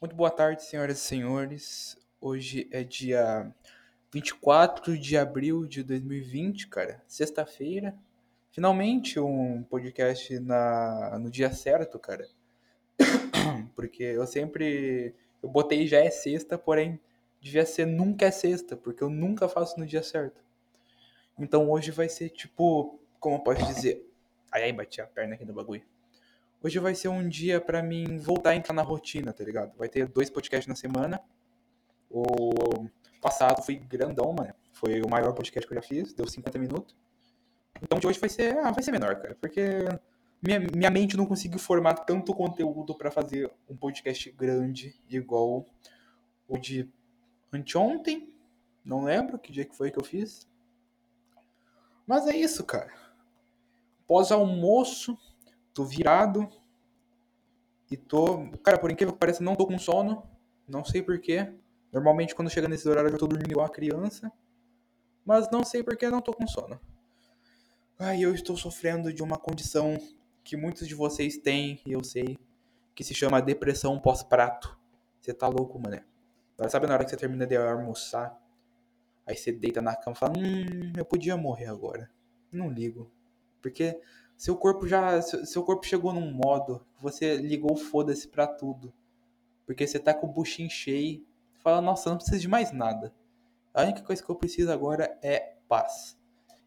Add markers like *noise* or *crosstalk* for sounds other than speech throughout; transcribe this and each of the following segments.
Muito boa tarde, senhoras e senhores. Hoje é dia 24 de abril de 2020, cara. Sexta-feira. Finalmente um podcast na, no dia certo, cara. *coughs* Porque eu sempre. Eu botei já é sexta, porém devia ser nunca é sexta, porque eu nunca faço no dia certo. Então hoje vai ser tipo. Como eu posso dizer? Ai, ai, bati a perna aqui no bagulho. Hoje vai ser um dia pra mim voltar a entrar na rotina, tá ligado? Vai ter dois podcasts na semana. O passado foi grandão, mano. Foi o maior podcast que eu já fiz, deu 50 minutos. Então de hoje vai ser, ah, vai ser menor, cara, porque minha, minha mente não conseguiu formar tanto conteúdo pra fazer um podcast grande igual o de anteontem. Não lembro que dia que foi que eu fiz. Mas é isso, cara. Pós-almoço, tô virado. E tô. Cara, por incrível que pareça, não tô com sono. Não sei porquê. Normalmente quando chega nesse horário eu tô dormindo igual uma criança. Mas não sei porquê não tô com sono. Ai, eu estou sofrendo de uma condição que muitos de vocês têm, e eu sei, que se chama depressão pós-prato. Você tá louco, mané. Sabe na hora que você termina de almoçar? Aí você deita na cama e fala, hum, eu podia morrer agora. Não ligo. Porque seu corpo já. Seu corpo chegou num modo você ligou foda-se pra tudo. Porque você tá com o buchinho cheio. Fala, nossa, não preciso de mais nada. A única coisa que eu preciso agora é paz.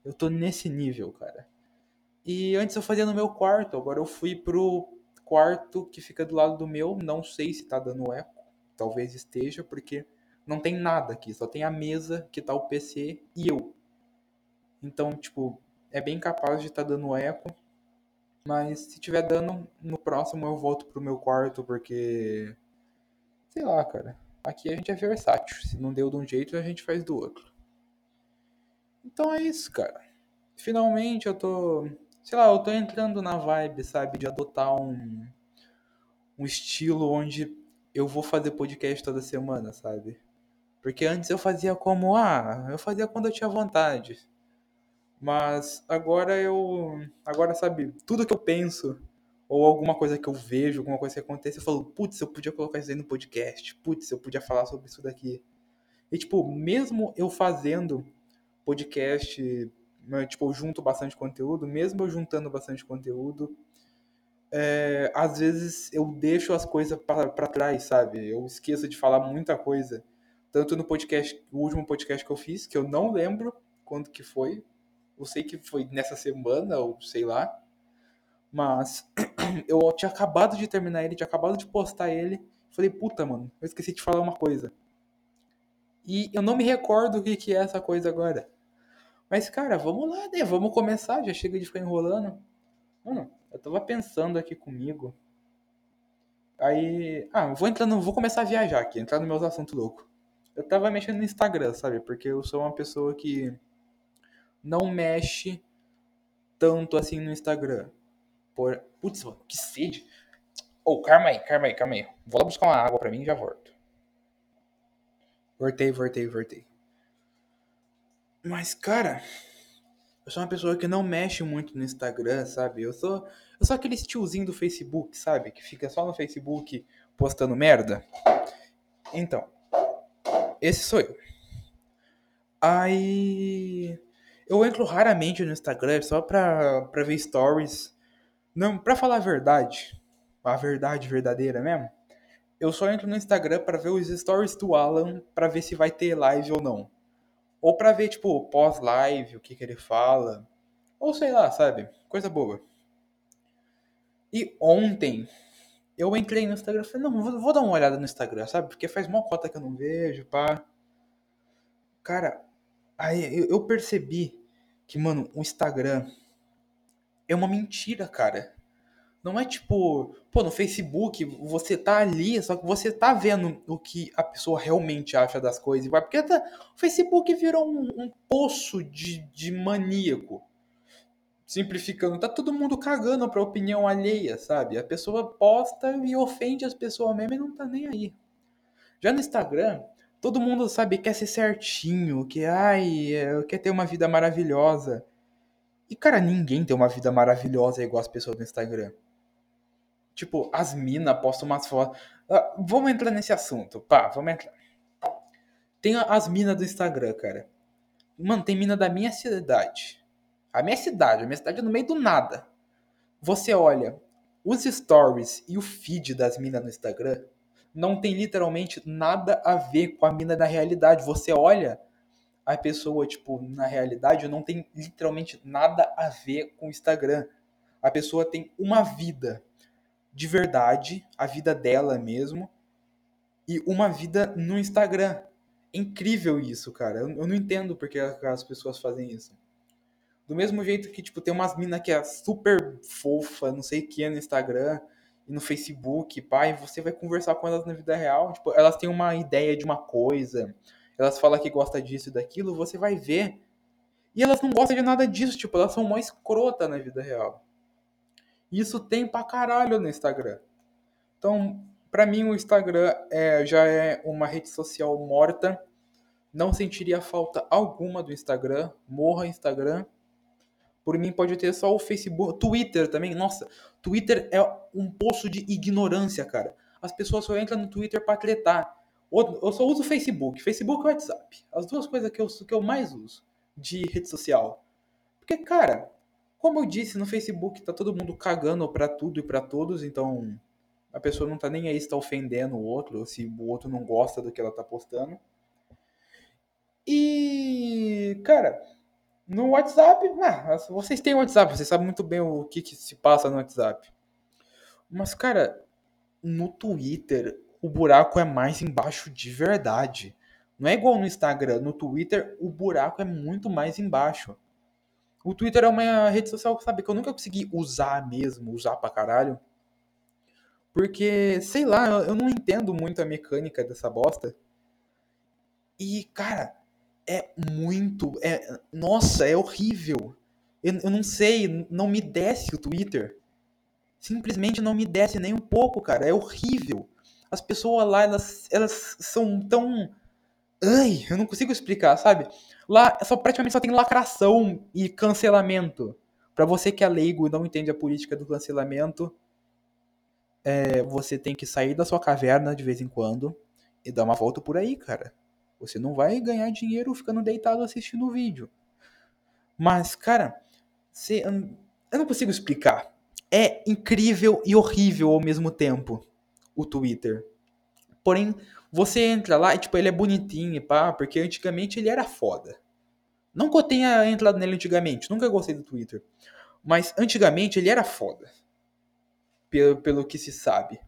Eu tô nesse nível, cara. E antes eu fazia no meu quarto, agora eu fui pro quarto que fica do lado do meu. Não sei se tá dando eco. Talvez esteja, porque não tem nada aqui. Só tem a mesa que tá o PC e eu. Então, tipo, é bem capaz de estar tá dando eco. Mas se tiver dando, no próximo eu volto pro meu quarto, porque. Sei lá, cara. Aqui a gente é versátil. Se não deu de um jeito, a gente faz do outro. Então é isso, cara. Finalmente eu tô. Sei lá, eu tô entrando na vibe, sabe? De adotar um. Um estilo onde eu vou fazer podcast toda semana, sabe? Porque antes eu fazia como, ah, eu fazia quando eu tinha vontade. Mas agora eu. Agora, sabe, tudo que eu penso, ou alguma coisa que eu vejo, alguma coisa que acontece, eu falo, putz, eu podia colocar isso aí no podcast, putz, eu podia falar sobre isso daqui. E, tipo, mesmo eu fazendo podcast, né, tipo, eu junto bastante conteúdo, mesmo eu juntando bastante conteúdo, é, às vezes eu deixo as coisas para trás, sabe? Eu esqueço de falar muita coisa. Tanto no podcast, o último podcast que eu fiz, que eu não lembro quando que foi, eu sei que foi nessa semana, ou sei lá. Mas *clears throat* eu tinha acabado de terminar ele, tinha acabado de postar ele. Falei, puta, mano, eu esqueci de falar uma coisa. E eu não me recordo o que, que é essa coisa agora. Mas, cara, vamos lá, né? Vamos começar, já chega de ficar enrolando. Mano, eu tava pensando aqui comigo. Aí. Ah, vou entrando, vou começar a viajar aqui, entrar nos meus assuntos loucos. Eu tava mexendo no Instagram, sabe? Porque eu sou uma pessoa que não mexe tanto assim no Instagram. Por... Putz, mano, que sede. Ô, oh, calma aí, calma aí, calma aí. Vou lá buscar uma água pra mim e já volto. Voltei, voltei, voltei. Mas, cara, eu sou uma pessoa que não mexe muito no Instagram, sabe? Eu sou, eu sou aquele tiozinho do Facebook, sabe? Que fica só no Facebook postando merda. Então, esse sou eu. Aí eu entro raramente no Instagram só pra, pra ver stories. Não, pra falar a verdade, a verdade verdadeira mesmo, eu só entro no Instagram para ver os stories do Alan para ver se vai ter live ou não. Ou pra ver, tipo, pós-live, o que, que ele fala. Ou sei lá, sabe? Coisa boa. E ontem eu entrei no Instagram e falei, não, vou, vou, dar uma olhada no Instagram, sabe? Porque faz uma cota que eu não vejo, pá. Cara, Aí eu percebi que, mano, o Instagram é uma mentira, cara. Não é tipo, pô, no Facebook você tá ali, só que você tá vendo o que a pessoa realmente acha das coisas. Porque tá, o Facebook virou um, um poço de, de maníaco. Simplificando, tá todo mundo cagando pra opinião alheia, sabe? A pessoa posta e ofende as pessoas mesmo e não tá nem aí. Já no Instagram, Todo mundo, sabe, quer ser certinho, que, ai, quer ter uma vida maravilhosa. E, cara, ninguém tem uma vida maravilhosa igual as pessoas do Instagram. Tipo, as minas postam umas fotos. Ah, vamos entrar nesse assunto, pá, vamos entrar. Tem as minas do Instagram, cara. Mano, tem mina da minha cidade. A minha cidade, a minha cidade é no meio do nada. Você olha os stories e o feed das minas no Instagram, não tem literalmente nada a ver com a mina da realidade. Você olha a pessoa, tipo, na realidade, não tem literalmente nada a ver com o Instagram. A pessoa tem uma vida de verdade, a vida dela mesmo, e uma vida no Instagram. É incrível isso, cara. Eu, não entendo porque as pessoas fazem isso. Do mesmo jeito que, tipo, tem umas minas que é super fofa, não sei o que, no Instagram e no Facebook, pai, você vai conversar com elas na vida real, tipo, elas têm uma ideia de uma coisa, elas falam que gosta disso e daquilo, você vai ver. E elas não gostam de nada disso, tipo, elas são mó escrota na vida real. Isso tem pra caralho no Instagram. Então, para mim, o Instagram é, já é uma rede social morta. Não sentiria falta alguma do Instagram. Morra Instagram. Por mim, pode ter só o Facebook. Twitter também. Nossa, Twitter é um poço de ignorância, cara. As pessoas só entram no Twitter pra tretar. Eu só uso Facebook. Facebook e WhatsApp. As duas coisas que eu, que eu mais uso de rede social. Porque, cara, como eu disse, no Facebook tá todo mundo cagando pra tudo e pra todos, então a pessoa não tá nem aí se tá ofendendo o outro, ou se o outro não gosta do que ela tá postando. E, cara, no WhatsApp, ah, vocês têm WhatsApp, vocês sabem muito bem o que, que se passa no WhatsApp. Mas, cara, no Twitter, o buraco é mais embaixo de verdade. Não é igual no Instagram, no Twitter o buraco é muito mais embaixo. O Twitter é uma rede social, sabe, que eu nunca consegui usar mesmo, usar pra caralho. Porque, sei lá, eu não entendo muito a mecânica dessa bosta. E, cara, é muito. É, nossa, é horrível. Eu, eu não sei, não me desce o Twitter. Simplesmente não me desce nem um pouco, cara. É horrível. As pessoas lá, elas, elas são tão. Ai, eu não consigo explicar, sabe? Lá só praticamente só tem lacração e cancelamento. Para você que é leigo e não entende a política do cancelamento, é, você tem que sair da sua caverna de vez em quando e dar uma volta por aí, cara. Você não vai ganhar dinheiro ficando deitado assistindo o vídeo. Mas, cara, você, eu não consigo explicar. É incrível e horrível ao mesmo tempo o Twitter. Porém, você entra lá e, tipo, ele é bonitinho, pá, porque antigamente ele era foda. Não que eu tenha entrado nele antigamente, nunca gostei do Twitter. Mas antigamente ele era foda. Pelo, pelo que se sabe.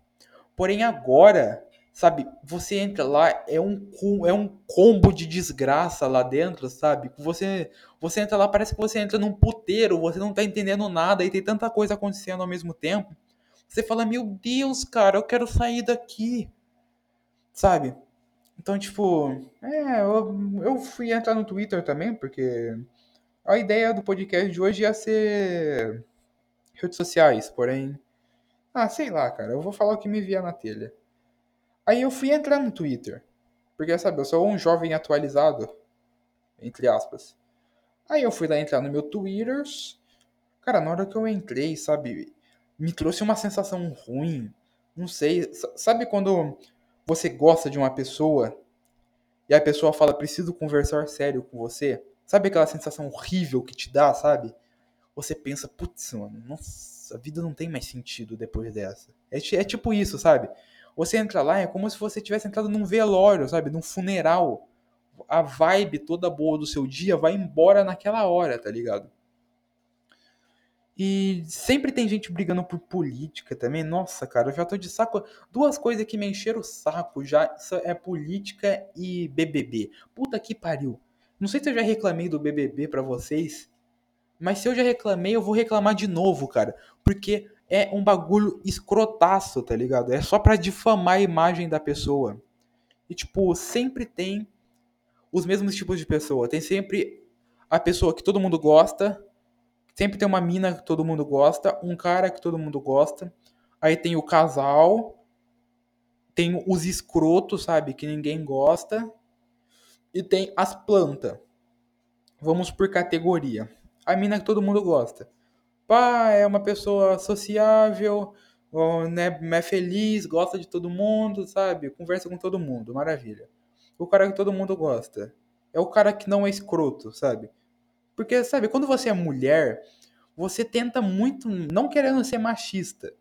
Porém, agora sabe? Você entra lá, é um, é um combo de desgraça lá dentro, sabe? Você, você entra lá, parece que você entra num puteiro, você não tá entendendo nada e tem tanta coisa acontecendo ao mesmo tempo. Você fala, meu Deus, cara, eu quero sair daqui, sabe? Então, tipo, é, eu, eu fui entrar no Twitter também, porque a ideia do podcast de hoje ia ser redes sociais, porém. Ah, sei lá, cara, eu vou falar o que me via na telha. Aí eu fui entrar no Twitter. Porque, sabe, eu sou um jovem atualizado. Entre aspas. Aí eu fui lá entrar no meu Twitter. Cara, na hora que eu entrei, sabe, me trouxe uma sensação ruim. Não sei. Sabe quando você gosta de uma pessoa e a pessoa fala, preciso conversar sério com você? Sabe aquela sensação horrível que te dá, sabe? Você pensa, putz, mano, nossa, a vida não tem mais sentido depois dessa. É, é tipo isso, sabe? Você entra lá, é como se você tivesse entrado num velório, sabe? Num funeral. A vibe toda boa do seu dia vai embora naquela hora, tá ligado? E sempre tem gente brigando por política também. Nossa, cara, eu já tô de saco. Duas coisas que me encheram o saco já é política e BBB. Puta que pariu. Não sei se eu já reclamei do BBB para vocês, mas se eu já reclamei, eu vou reclamar de novo, cara. Porque é um bagulho escrotaço, tá ligado? É só pra difamar a imagem da pessoa. E, tipo, sempre tem os mesmos tipos de pessoa. Tem sempre a pessoa que todo mundo gosta. Sempre tem uma mina que todo mundo gosta. Um cara que todo mundo gosta. Aí tem o casal. Tem os escrotos, sabe? Que ninguém gosta. E tem as plantas. Vamos por categoria. A mina que todo mundo gosta pá, é uma pessoa sociável, né, é feliz, gosta de todo mundo, sabe? Conversa com todo mundo, maravilha. O cara que todo mundo gosta. É o cara que não é escroto, sabe? Porque, sabe, quando você é mulher, você tenta muito, não querendo ser machista.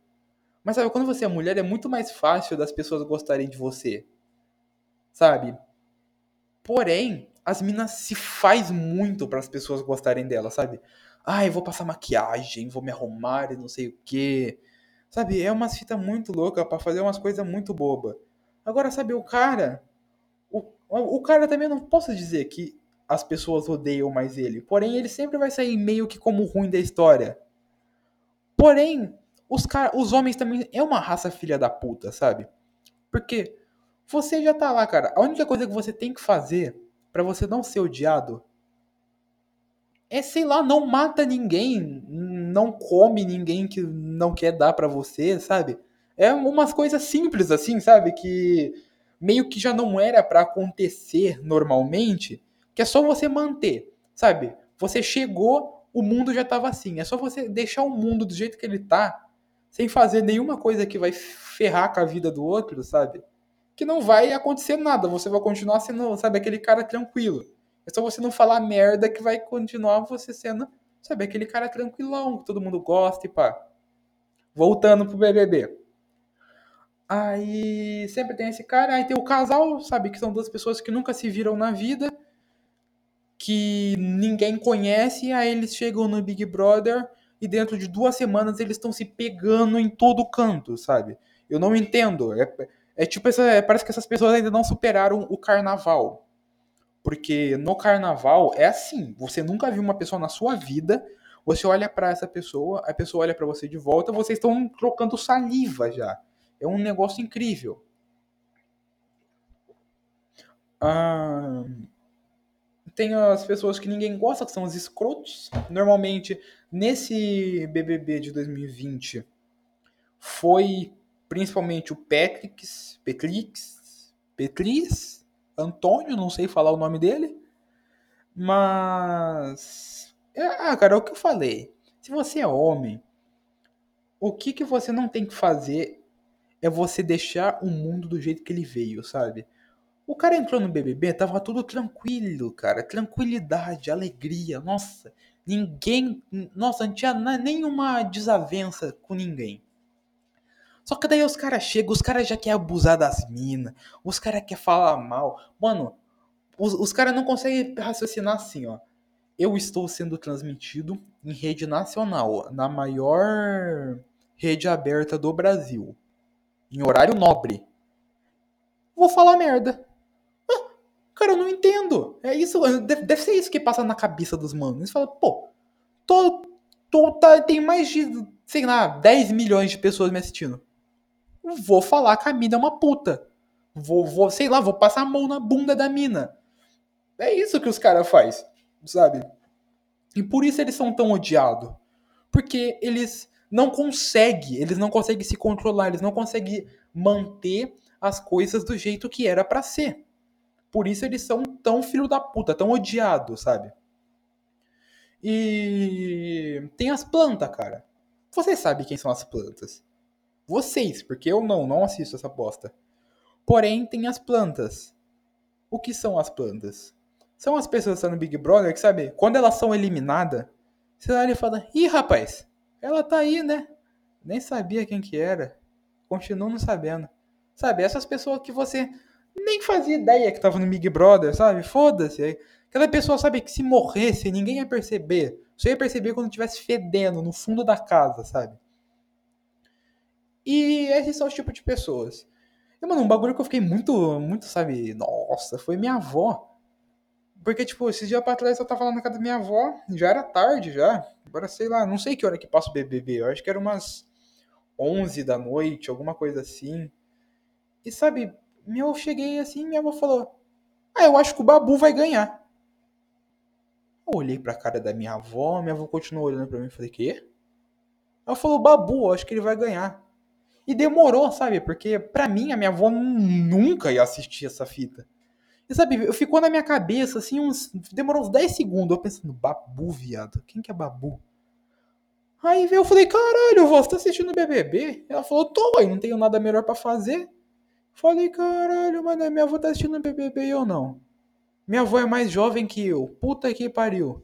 Mas sabe, quando você é mulher, é muito mais fácil das pessoas gostarem de você. Sabe? Porém, as minas se faz muito para as pessoas gostarem dela, sabe? Eu vou passar maquiagem, vou me arrumar e não sei o quê. Sabe, é umas fita muito louca para fazer umas coisas muito boba. Agora, sabe, o cara, o, o cara também não posso dizer que as pessoas odeiam mais ele. Porém, ele sempre vai sair meio que como ruim da história. Porém, os, cara, os homens também é uma raça filha da puta, sabe? Porque você já tá lá, cara. A única coisa que você tem que fazer para você não ser odiado é, sei lá, não mata ninguém, não come ninguém que não quer dar para você, sabe? É umas coisas simples assim, sabe? Que meio que já não era para acontecer normalmente, que é só você manter, sabe? Você chegou, o mundo já tava assim. É só você deixar o mundo do jeito que ele tá, sem fazer nenhuma coisa que vai ferrar com a vida do outro, sabe? Que não vai acontecer nada. Você vai continuar sendo, sabe, aquele cara tranquilo. É só você não falar merda que vai continuar você sendo, sabe, aquele cara tranquilão, que todo mundo gosta e pá. Voltando pro BBB. Aí sempre tem esse cara, aí tem o casal, sabe, que são duas pessoas que nunca se viram na vida, que ninguém conhece, aí eles chegam no Big Brother e dentro de duas semanas eles estão se pegando em todo canto, sabe? Eu não entendo. É, é tipo, essa, é, parece que essas pessoas ainda não superaram o carnaval. Porque no carnaval é assim, você nunca viu uma pessoa na sua vida, você olha para essa pessoa, a pessoa olha para você de volta, vocês estão trocando saliva já. É um negócio incrível. Ah, tem as pessoas que ninguém gosta, que são os escrotos. Normalmente, nesse BBB de 2020, foi principalmente o Petrix, Petrix, Petris, Antônio, não sei falar o nome dele. Mas. É, ah, cara, é o que eu falei. Se você é homem, o que, que você não tem que fazer é você deixar o mundo do jeito que ele veio, sabe? O cara entrou no BBB, tava tudo tranquilo, cara. Tranquilidade, alegria. Nossa, ninguém. Nossa, não tinha nenhuma desavença com ninguém. Só que daí os caras chegam, os caras já querem abusar das minas, os caras querem falar mal. Mano, os, os caras não conseguem raciocinar assim, ó. Eu estou sendo transmitido em rede nacional, na maior rede aberta do Brasil, em horário nobre. Vou falar merda. Ah, cara, eu não entendo. É isso, deve, deve, ser isso que passa na cabeça dos manos. Eles falam, pô, tô, tô, tá, tem mais de, sei lá, 10 milhões de pessoas me assistindo vou falar que a mina é uma puta. Vou, vou, sei lá, vou passar a mão na bunda da mina. É isso que os caras faz, sabe? E por isso eles são tão odiados. Porque eles não conseguem, eles não conseguem se controlar, eles não conseguem manter as coisas do jeito que era para ser. Por isso eles são tão filho da puta, tão odiados, sabe? E tem as plantas, cara. Você sabe quem são as plantas. Vocês, porque eu não, não assisto essa bosta. Porém, tem as plantas. O que são as plantas? São as pessoas que estão no Big Brother que, sabe, quando elas são eliminadas, você olha e fala, ih, rapaz, ela tá aí, né? Nem sabia quem que era. Continuo não sabendo. Sabe, essas pessoas que você nem fazia ideia que tava no Big Brother, sabe? Foda-se. Aquela pessoa, sabe, que se morresse, ninguém ia perceber. Só ia perceber quando estivesse fedendo no fundo da casa, sabe? E esses são os tipos de pessoas. E, mano, um bagulho que eu fiquei muito, muito, sabe, nossa, foi minha avó. Porque, tipo, esses dias pra trás eu tava lá na casa da minha avó, já era tarde já. Agora, sei lá, não sei que hora que passa o BBB. Eu acho que era umas 11 da noite, alguma coisa assim. E, sabe, eu cheguei assim minha avó falou: Ah, eu acho que o Babu vai ganhar. Eu olhei pra cara da minha avó, minha avó continuou olhando pra mim e falei: Quê? Ela falou: Babu, eu acho que ele vai ganhar. E demorou, sabe? Porque pra mim, a minha avó nunca ia assistir essa fita. E sabe, ficou na minha cabeça, assim, uns. Demorou uns 10 segundos, eu pensando, babu, viado. Quem que é babu? Aí eu falei, caralho, você tá assistindo BBB? Ela falou, tô, aí não tenho nada melhor para fazer. Falei, caralho, mano, minha avó tá assistindo BBB e eu não. Minha avó é mais jovem que eu. Puta que pariu.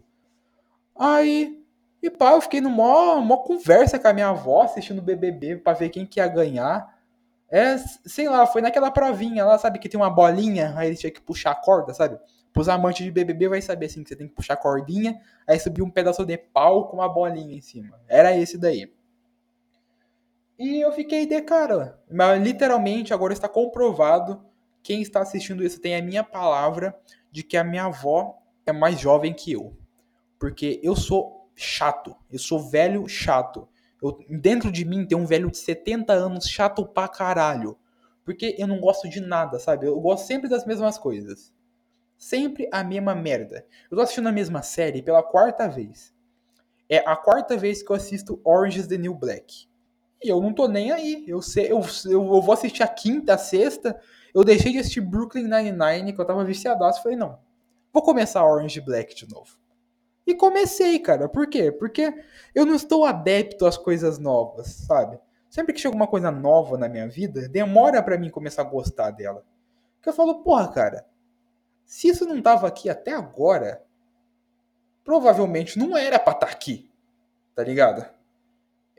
Aí, e pá, eu fiquei no mó, conversa com a minha avó assistindo BBB pra ver quem que ia ganhar. É, sei lá, foi naquela provinha lá, sabe, que tem uma bolinha, aí eles tinham que puxar a corda, sabe? Pros amantes de BBB vai saber assim que você tem que puxar a cordinha, aí subir um pedaço de pau com uma bolinha em cima. Era esse daí. E eu fiquei de cara. Mas literalmente agora está comprovado. Quem está assistindo isso tem a minha palavra de que a minha avó é mais jovem que eu. Porque eu sou chato. Eu sou velho chato. Eu, dentro de mim tem um velho de 70 anos chato pra caralho. Porque eu não gosto de nada, sabe? Eu gosto sempre das mesmas coisas. Sempre a mesma merda. Eu tô assistindo a mesma série pela quarta vez. É a quarta vez que eu assisto Orange is the New Black. E eu não tô nem aí. Eu, sei, eu, eu, eu vou assistir a quinta, a sexta. Eu deixei de assistir Brooklyn Nine-Nine, que eu tava viciadaço. Falei, não, vou começar Orange Black de novo. E comecei, cara. Por quê? Porque eu não estou adepto às coisas novas, sabe? Sempre que chega uma coisa nova na minha vida, demora para mim começar a gostar dela. Porque eu falo, porra, cara, se isso não tava aqui até agora, provavelmente não era pra estar tá aqui, tá ligado?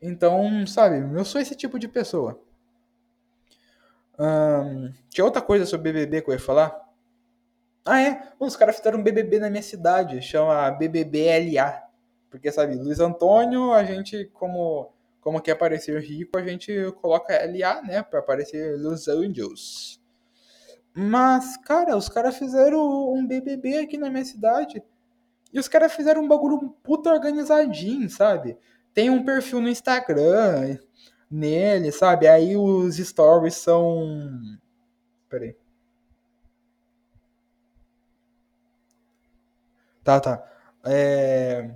Então, sabe, eu sou esse tipo de pessoa. Um, tinha outra coisa sobre BBB que eu ia falar? Ah, é? Os caras fizeram um BBB na minha cidade, chama BBBLA. Porque, sabe, Luiz Antônio, a gente, como, como quer parecer rico, a gente coloca LA, né, pra parecer Los Angeles. Mas, cara, os caras fizeram um BBB aqui na minha cidade. E os caras fizeram um bagulho puta organizadinho, sabe? Tem um perfil no Instagram nele, sabe? Aí os stories são. Peraí. Tá, tá. É...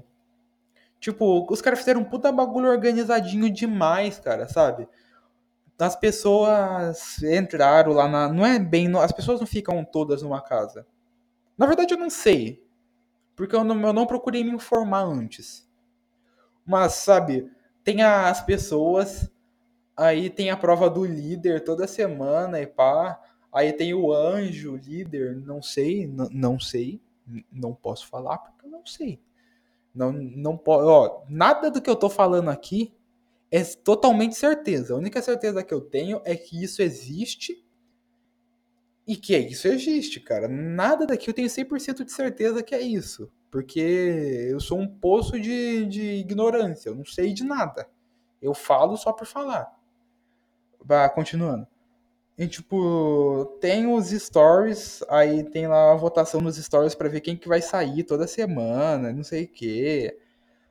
Tipo, os caras fizeram um puta bagulho organizadinho demais, cara, sabe? As pessoas entraram lá na. Não é bem. As pessoas não ficam todas numa casa. Na verdade, eu não sei. Porque eu não, eu não procurei me informar antes. Mas, sabe, tem as pessoas. Aí tem a prova do líder toda semana e pá. Aí tem o anjo, líder, não sei, não sei não posso falar porque eu não sei. Não, não ó, nada do que eu tô falando aqui é totalmente certeza. A única certeza que eu tenho é que isso existe e que é isso existe, cara. Nada daqui eu tenho 100% de certeza que é isso. Porque eu sou um poço de, de ignorância. Eu não sei de nada. Eu falo só por falar. Bah, continuando. E, tipo, tem os stories, aí tem lá a votação nos stories para ver quem que vai sair toda semana, não sei o quê.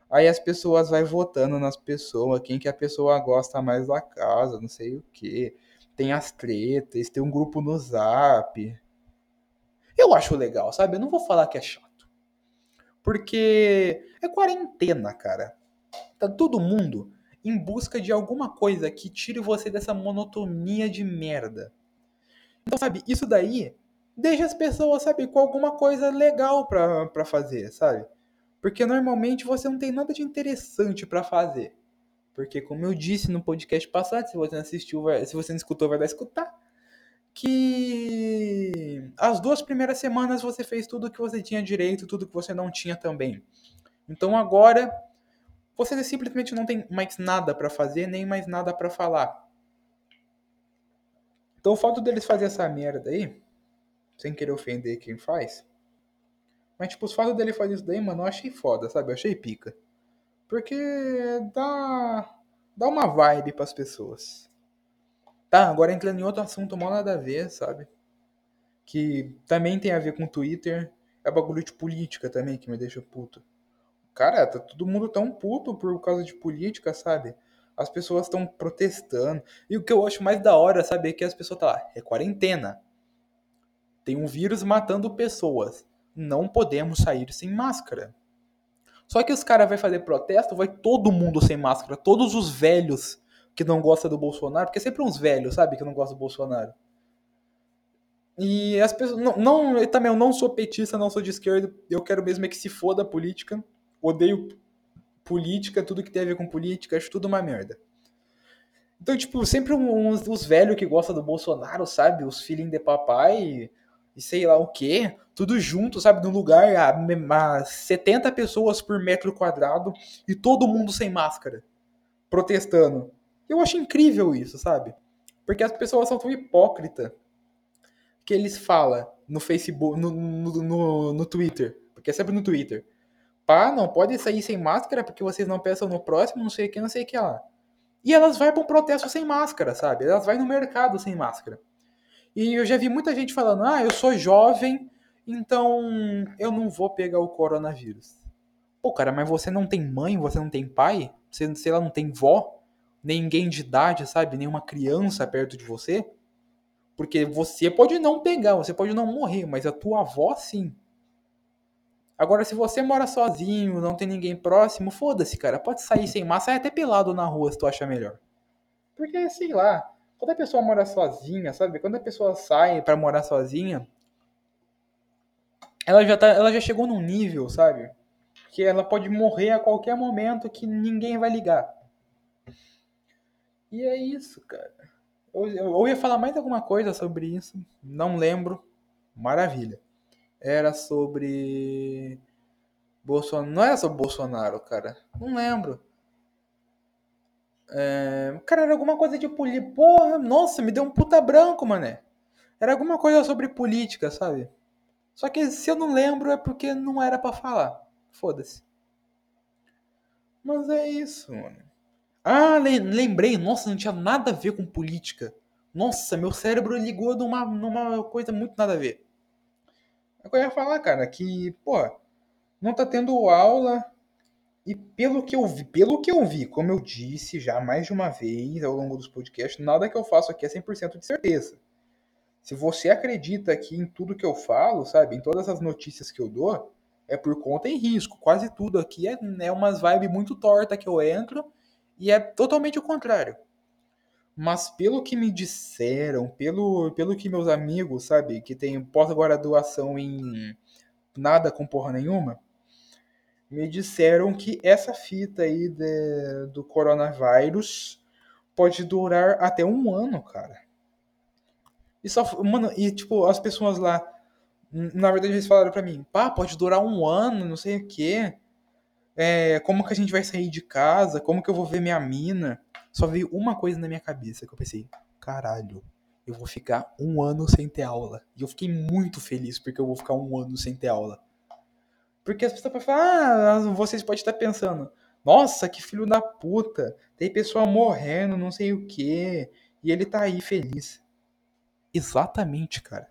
Aí as pessoas vai votando nas pessoas, quem que a pessoa gosta mais da casa, não sei o quê. Tem as tretas, tem um grupo no Zap. Eu acho legal, sabe? Eu não vou falar que é chato. Porque é quarentena, cara. Tá todo mundo em busca de alguma coisa que tire você dessa monotonia de merda. Então, sabe, isso daí deixa as pessoas, sabe, com alguma coisa legal pra, pra fazer, sabe? Porque normalmente você não tem nada de interessante para fazer. Porque, como eu disse no podcast passado, se você não assistiu, se você não escutou, vai dar escutar. Que as duas primeiras semanas você fez tudo que você tinha direito, tudo que você não tinha também. Então agora você simplesmente não tem mais nada para fazer, nem mais nada para falar. Então o fato deles fazer essa merda aí, sem querer ofender quem faz, mas tipo, o fato dele fazer isso daí, mano, eu achei foda, sabe? Eu achei pica. Porque dá dá uma vibe para as pessoas. Tá, agora entrando em outro assunto mal nada a ver, sabe? Que também tem a ver com Twitter, é bagulho de política também que me deixa puto. Cara, tá todo mundo tão puto por causa de política, sabe? As pessoas estão protestando. E o que eu acho mais da hora, sabe, é que as pessoas tá lá, é quarentena. Tem um vírus matando pessoas. Não podemos sair sem máscara. Só que os caras vai fazer protesto, vai todo mundo sem máscara, todos os velhos que não gostam do Bolsonaro, porque é sempre uns velhos, sabe, que não gostam do Bolsonaro. E as pessoas. Não, não, eu também eu não sou petista, não sou de esquerda. Eu quero mesmo é que se foda a política odeio política, tudo que tem a ver com política, acho tudo uma merda. Então, tipo, sempre uns, os velhos que gostam do Bolsonaro, sabe? Os filhinhos de papai e sei lá o quê. Tudo junto, sabe? Num lugar a, a 70 pessoas por metro quadrado e todo mundo sem máscara. Protestando. Eu acho incrível isso, sabe? Porque as pessoas são tão hipócritas que eles falam no Facebook, no, no, no, no Twitter. Porque é sempre no Twitter. Pá, não pode sair sem máscara porque vocês não pensam no próximo, não sei o que, não sei o que lá. E elas vão para um protesto sem máscara, sabe? Elas vão no mercado sem máscara. E eu já vi muita gente falando: ah, eu sou jovem, então eu não vou pegar o coronavírus. Pô, cara, mas você não tem mãe, você não tem pai, você, sei lá, não tem vó, ninguém de idade, sabe? Nenhuma criança perto de você. Porque você pode não pegar, você pode não morrer, mas a tua avó sim. Agora, se você mora sozinho, não tem ninguém próximo, foda-se, cara. Pode sair sem massa, sai até pelado na rua se tu acha melhor. Porque, sei lá, quando a pessoa mora sozinha, sabe? Quando a pessoa sai para morar sozinha, ela já, tá, ela já chegou num nível, sabe? Que ela pode morrer a qualquer momento que ninguém vai ligar. E é isso, cara. Eu, eu, eu ia falar mais alguma coisa sobre isso, não lembro. Maravilha era sobre. Bolsonaro. Não era sobre Bolsonaro, cara. Não lembro. É... Cara, era alguma coisa de política. Porra, nossa, me deu um puta branco, mané. Era alguma coisa sobre política, sabe? Só que se eu não lembro é porque não era para falar. Foda-se. Mas é isso, mano. Ah, lembrei. Nossa, não tinha nada a ver com política. Nossa, meu cérebro ligou numa, numa coisa muito nada a ver. É que eu ia falar, cara, que, pô, não tá tendo aula e pelo que eu vi, pelo que eu vi, como eu disse já mais de uma vez ao longo dos podcasts, nada que eu faço aqui é 100% de certeza. Se você acredita aqui em tudo que eu falo, sabe, em todas as notícias que eu dou, é por conta em risco. Quase tudo aqui é, é umas vibes muito torta que eu entro e é totalmente o contrário. Mas pelo que me disseram, pelo, pelo que meus amigos, sabe, que tem pós-graduação em nada com porra nenhuma, me disseram que essa fita aí de, do coronavírus pode durar até um ano, cara. E só, mano, e tipo, as pessoas lá, na verdade eles falaram pra mim, pá, pode durar um ano, não sei o quê. É, como que a gente vai sair de casa? Como que eu vou ver minha mina? Só veio uma coisa na minha cabeça que eu pensei, caralho, eu vou ficar um ano sem ter aula. E eu fiquei muito feliz porque eu vou ficar um ano sem ter aula. Porque as pessoas podem falar, ah, vocês podem estar pensando, nossa, que filho da puta, tem pessoa morrendo, não sei o que, e ele tá aí feliz. Exatamente, cara.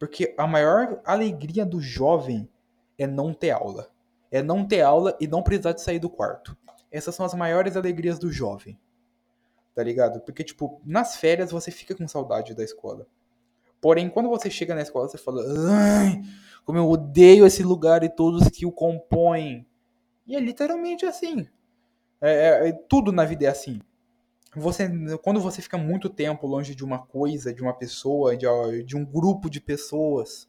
Porque a maior alegria do jovem é não ter aula. É não ter aula e não precisar de sair do quarto. Essas são as maiores alegrias do jovem tá ligado? Porque, tipo, nas férias você fica com saudade da escola. Porém, quando você chega na escola, você fala, ai, como eu odeio esse lugar e todos que o compõem. E é literalmente assim. É, é, é, tudo na vida é assim. Você, quando você fica muito tempo longe de uma coisa, de uma pessoa, de, de um grupo de pessoas,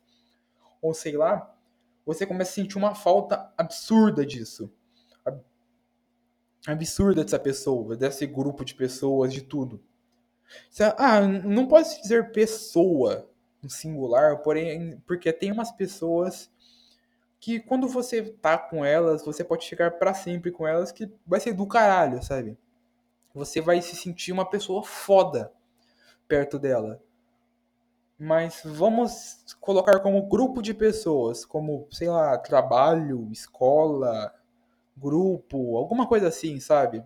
ou sei lá, você começa a sentir uma falta absurda disso absurda dessa pessoa, desse grupo de pessoas, de tudo. Ah, não pode dizer pessoa no singular, porém, porque tem umas pessoas que quando você tá com elas, você pode ficar para sempre com elas, que vai ser do caralho, sabe? Você vai se sentir uma pessoa foda perto dela. Mas vamos colocar como grupo de pessoas, como, sei lá, trabalho, escola, grupo, alguma coisa assim, sabe?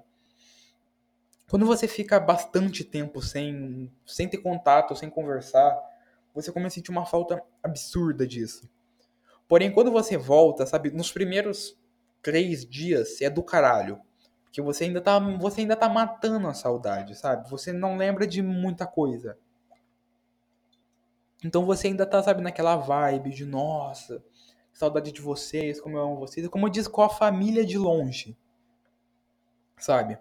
Quando você fica bastante tempo sem, sem ter contato, sem conversar, você começa a sentir uma falta absurda disso. Porém, quando você volta, sabe, nos primeiros três dias é do caralho. Porque você ainda tá, você ainda tá matando a saudade, sabe? Você não lembra de muita coisa. Então você ainda tá, sabe, naquela vibe de nossa, saudade de vocês, como eu amo vocês, como eu disse, com a família de longe. Sabe?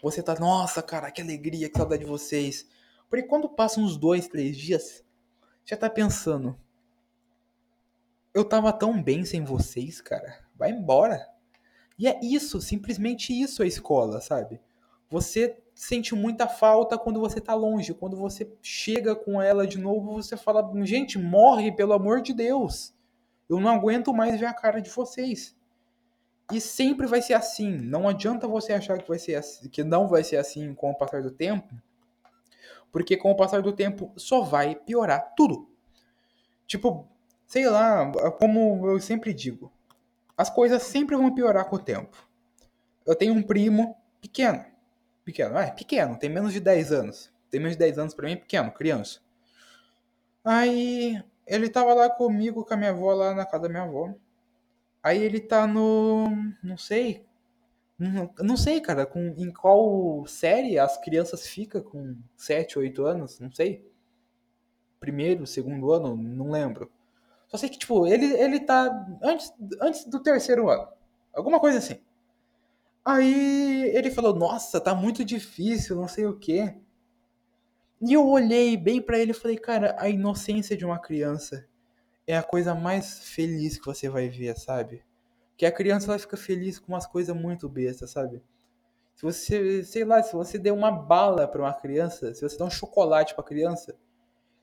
Você tá, nossa, cara, que alegria, que saudade de vocês. Porque quando passam uns dois, três dias, já tá pensando. Eu tava tão bem sem vocês, cara. Vai embora. E é isso, simplesmente isso a escola, sabe? Você sente muita falta quando você tá longe. Quando você chega com ela de novo, você fala: gente, morre, pelo amor de Deus. Eu não aguento mais ver a cara de vocês. E sempre vai ser assim. Não adianta você achar que vai ser assim, que não vai ser assim com o passar do tempo, porque com o passar do tempo só vai piorar tudo. Tipo, sei lá, como eu sempre digo, as coisas sempre vão piorar com o tempo. Eu tenho um primo pequeno, pequeno, é, pequeno, tem menos de 10 anos. Tem menos de 10 anos para mim, pequeno, criança. Aí ele tava lá comigo, com a minha avó, lá na casa da minha avó. Aí ele tá no. Não sei. Não, não sei, cara, com, em qual série as crianças ficam com 7, 8 anos, não sei. Primeiro, segundo ano, não lembro. Só sei que, tipo, ele, ele tá antes, antes do terceiro ano. Alguma coisa assim. Aí ele falou, nossa, tá muito difícil, não sei o quê. E eu olhei bem para ele e falei, cara, a inocência de uma criança é a coisa mais feliz que você vai ver, sabe? Que a criança ela fica feliz com umas coisas muito bestas, sabe? Se você, sei lá, se você der uma bala para uma criança, se você der um chocolate para criança,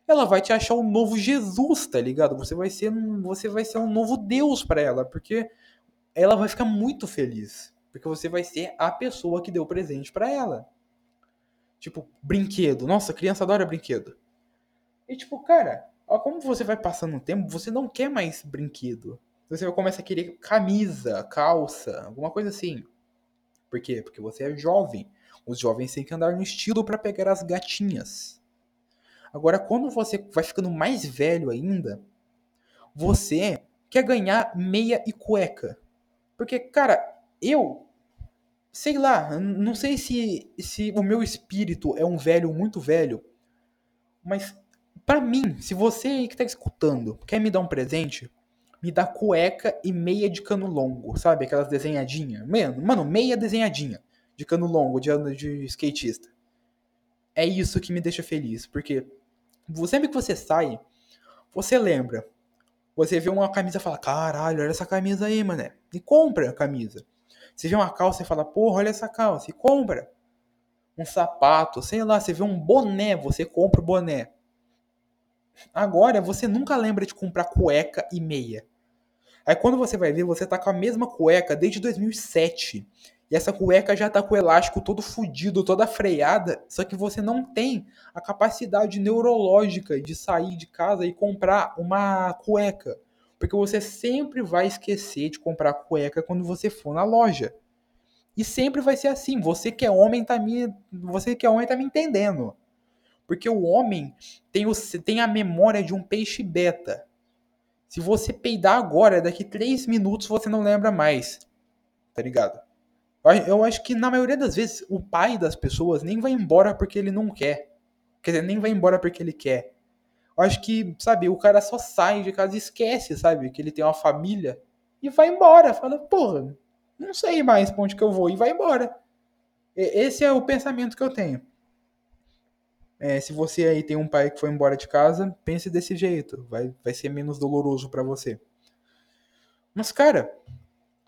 ela vai te achar um novo Jesus, tá ligado? Você vai ser você vai ser um novo Deus para ela, porque ela vai ficar muito feliz, porque você vai ser a pessoa que deu presente para ela. Tipo, brinquedo. Nossa, criança adora brinquedo. E tipo, cara, ó, como você vai passando o tempo, você não quer mais brinquedo. Você começa a querer camisa, calça, alguma coisa assim. Por quê? Porque você é jovem. Os jovens têm que andar no estilo para pegar as gatinhas. Agora, quando você vai ficando mais velho ainda, você quer ganhar meia e cueca. Porque, cara, eu sei lá, não sei se, se o meu espírito é um velho muito velho, mas para mim, se você aí que tá escutando quer me dar um presente, me dá cueca e meia de cano longo, sabe? Aquelas desenhadinhas. Mano, mano, meia desenhadinha de cano longo, de, de skatista. É isso que me deixa feliz, porque sempre que você sai, você lembra. Você vê uma camisa e fala, caralho, olha essa camisa aí, mané. E compra a camisa. Você vê uma calça e fala, porra, olha essa calça, e compra. Um sapato, sei lá, você vê um boné, você compra o boné. Agora, você nunca lembra de comprar cueca e meia. Aí quando você vai ver, você tá com a mesma cueca desde 2007. E essa cueca já tá com o elástico todo fudido, toda freada, só que você não tem a capacidade neurológica de sair de casa e comprar uma cueca. Porque você sempre vai esquecer de comprar cueca quando você for na loja. E sempre vai ser assim. Você que é homem tá me, você que é homem tá me entendendo. Porque o homem tem, o, tem a memória de um peixe beta. Se você peidar agora, daqui 3 minutos você não lembra mais. Tá ligado? Eu acho que na maioria das vezes o pai das pessoas nem vai embora porque ele não quer. Quer dizer, nem vai embora porque ele quer. Eu acho que, sabe, o cara só sai de casa e esquece, sabe, que ele tem uma família e vai embora. Fala, porra, não sei mais pra onde que eu vou e vai embora. Esse é o pensamento que eu tenho. É, se você aí tem um pai que foi embora de casa, pense desse jeito. Vai, vai ser menos doloroso para você. Mas, cara.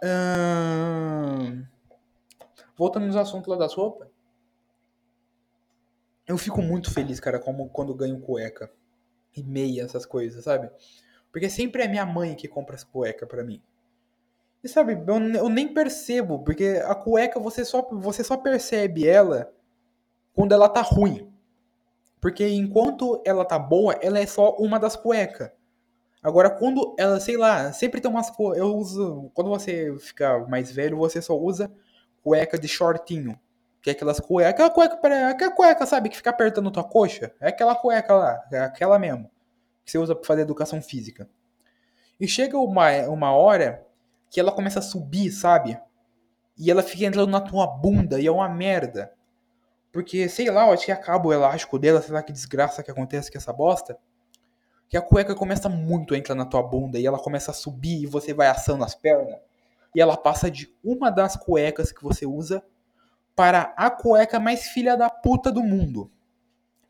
Hum... Voltando nos assuntos lá das roupas. Eu fico muito feliz, cara, como quando ganho cueca e meia, essas coisas, sabe? Porque sempre é minha mãe que compra as cuecas para mim. E sabe, eu, eu, nem percebo, porque a cueca você só, você só percebe ela quando ela tá ruim. Porque enquanto ela tá boa, ela é só uma das cuecas. Agora, quando ela, sei lá, sempre tem umas Eu uso. Quando você fica mais velho, você só usa cueca de shortinho. Que é aquelas cuecas. Aquela cueca, aquela cueca, sabe, que fica apertando tua coxa. É aquela cueca lá, é aquela mesmo. Que você usa pra fazer educação física. E chega uma, uma hora que ela começa a subir, sabe? E ela fica entrando na tua bunda e é uma merda. Porque, sei lá, eu acho que acaba o elástico dela, sei lá que desgraça que acontece com essa bosta. Que a cueca começa muito a entrar na tua bunda e ela começa a subir e você vai assando as pernas. E ela passa de uma das cuecas que você usa para a cueca mais filha da puta do mundo.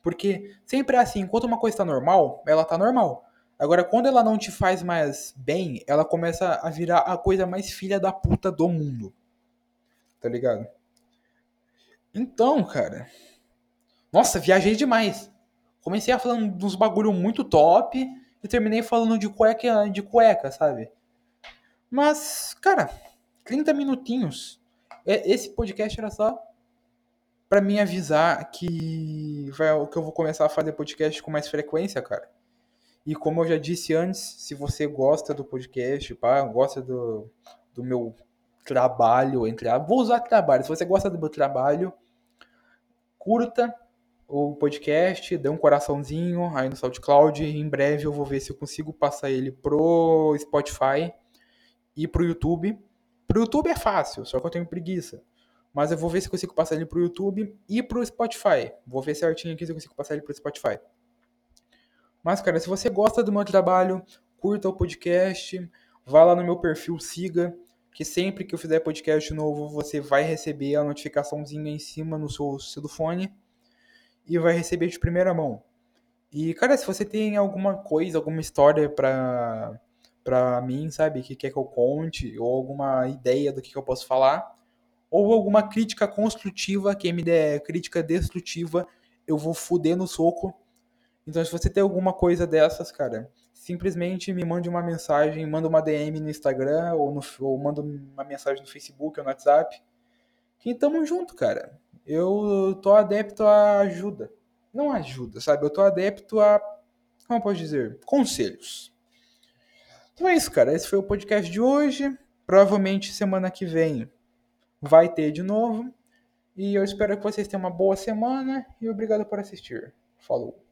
Porque sempre é assim, enquanto uma coisa está normal, ela tá normal. Agora, quando ela não te faz mais bem, ela começa a virar a coisa mais filha da puta do mundo. tá ligado? Então, cara. Nossa, viajei demais. Comecei a falando dos bagulho muito top e terminei falando de cueca, de cueca, sabe? Mas, cara, 30 minutinhos. É, esse podcast era só para mim avisar que vai, que eu vou começar a fazer podcast com mais frequência, cara. E como eu já disse antes, se você gosta do podcast, pá, gosta do, do meu trabalho, entre vou usar trabalho. Se você gosta do meu trabalho, curta o podcast, dê um coraçãozinho aí no SoundCloud. Em breve eu vou ver se eu consigo passar ele pro Spotify e pro YouTube. Pro YouTube é fácil, só que eu tenho preguiça. Mas eu vou ver se consigo passar ele pro YouTube e pro Spotify. Vou ver certinho aqui se eu consigo passar ele pro Spotify. Mas, cara, se você gosta do meu trabalho, curta o podcast, vá lá no meu perfil, siga, que sempre que eu fizer podcast novo, você vai receber a notificaçãozinha em cima no seu celofone e vai receber de primeira mão. E, cara, se você tem alguma coisa, alguma história pra, pra mim, sabe, que quer que eu conte, ou alguma ideia do que, que eu posso falar, ou alguma crítica construtiva, quem me der crítica destrutiva, eu vou fuder no soco. Então, se você tem alguma coisa dessas, cara, simplesmente me mande uma mensagem, manda uma DM no Instagram, ou, no, ou manda uma mensagem no Facebook ou no WhatsApp. Que tamo junto, cara. Eu tô adepto a ajuda. Não ajuda, sabe? Eu tô adepto a. Como eu posso dizer? Conselhos. Então é isso, cara. Esse foi o podcast de hoje. Provavelmente semana que vem vai ter de novo. E eu espero que vocês tenham uma boa semana e obrigado por assistir. Falou.